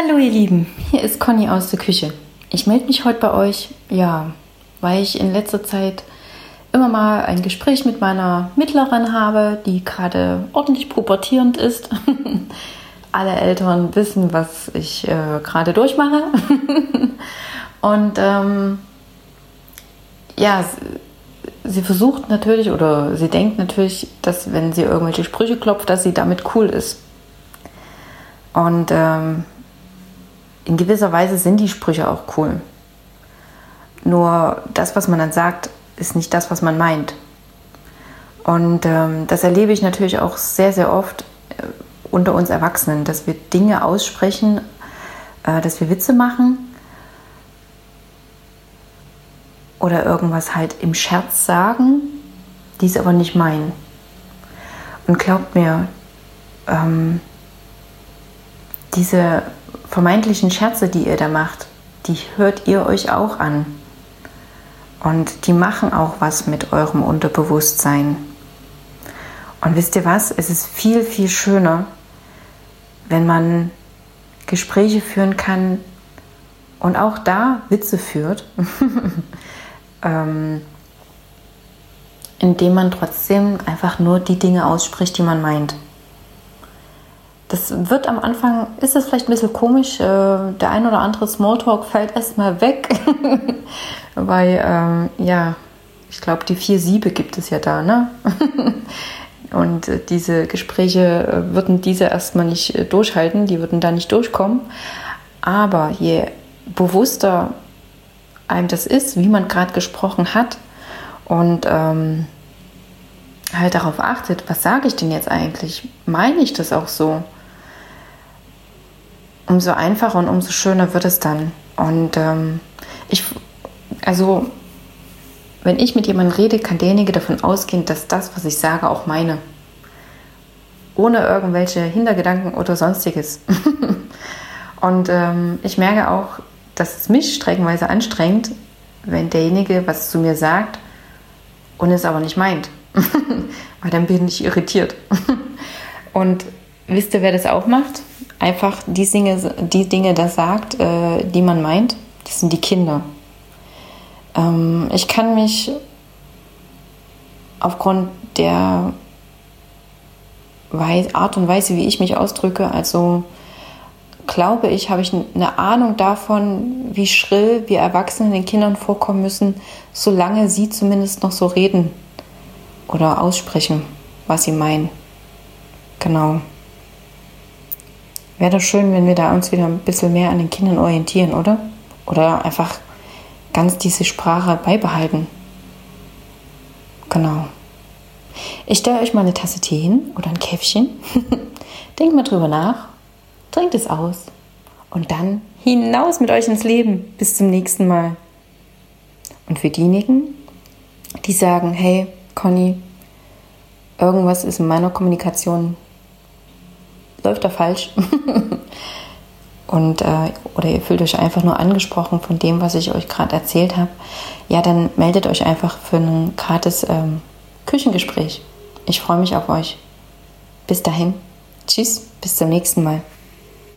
Hallo ihr Lieben, hier ist Conny aus der Küche. Ich melde mich heute bei euch, ja, weil ich in letzter Zeit immer mal ein Gespräch mit meiner Mittlerin habe, die gerade ordentlich pubertierend ist. Alle Eltern wissen, was ich äh, gerade durchmache. Und ähm, ja, sie versucht natürlich oder sie denkt natürlich, dass wenn sie irgendwelche Sprüche klopft, dass sie damit cool ist. Und ähm, in gewisser Weise sind die Sprüche auch cool. Nur das, was man dann sagt, ist nicht das, was man meint. Und ähm, das erlebe ich natürlich auch sehr, sehr oft äh, unter uns Erwachsenen, dass wir Dinge aussprechen, äh, dass wir Witze machen oder irgendwas halt im Scherz sagen, die es aber nicht meinen. Und glaubt mir, ähm, diese vermeintlichen Scherze, die ihr da macht, die hört ihr euch auch an. Und die machen auch was mit eurem Unterbewusstsein. Und wisst ihr was? Es ist viel, viel schöner, wenn man Gespräche führen kann und auch da Witze führt, ähm, indem man trotzdem einfach nur die Dinge ausspricht, die man meint. Das wird am Anfang, ist es vielleicht ein bisschen komisch, äh, der ein oder andere Smalltalk fällt erstmal weg, weil, ähm, ja, ich glaube, die vier Siebe gibt es ja da, ne? Und äh, diese Gespräche äh, würden diese erstmal nicht äh, durchhalten, die würden da nicht durchkommen. Aber je bewusster einem das ist, wie man gerade gesprochen hat und ähm, halt darauf achtet, was sage ich denn jetzt eigentlich? Meine ich das auch so? Umso einfacher und umso schöner wird es dann. Und ähm, ich, also, wenn ich mit jemandem rede, kann derjenige davon ausgehen, dass das, was ich sage, auch meine. Ohne irgendwelche Hintergedanken oder sonstiges. und ähm, ich merke auch, dass es mich streckenweise anstrengt, wenn derjenige was zu mir sagt und es aber nicht meint. Weil dann bin ich irritiert. und wisst ihr, wer das auch macht? Einfach die Dinge, die Dinge da sagt, äh, die man meint, das sind die Kinder. Ähm, ich kann mich aufgrund der Art und Weise, wie ich mich ausdrücke, also glaube ich, habe ich eine Ahnung davon, wie schrill wir Erwachsenen den Kindern vorkommen müssen, solange sie zumindest noch so reden oder aussprechen, was sie meinen. Genau. Wäre doch schön, wenn wir da uns wieder ein bisschen mehr an den Kindern orientieren, oder? Oder einfach ganz diese Sprache beibehalten. Genau. Ich stelle euch mal eine Tasse Tee hin oder ein Käffchen. Denkt mal drüber nach, trinkt es aus und dann hinaus mit euch ins Leben. Bis zum nächsten Mal. Und für diejenigen, die sagen, hey, Conny, irgendwas ist in meiner Kommunikation läuft da falsch. und äh, oder ihr fühlt euch einfach nur angesprochen von dem, was ich euch gerade erzählt habe, ja, dann meldet euch einfach für ein gratis ähm, Küchengespräch. Ich freue mich auf euch. Bis dahin. Tschüss, bis zum nächsten Mal.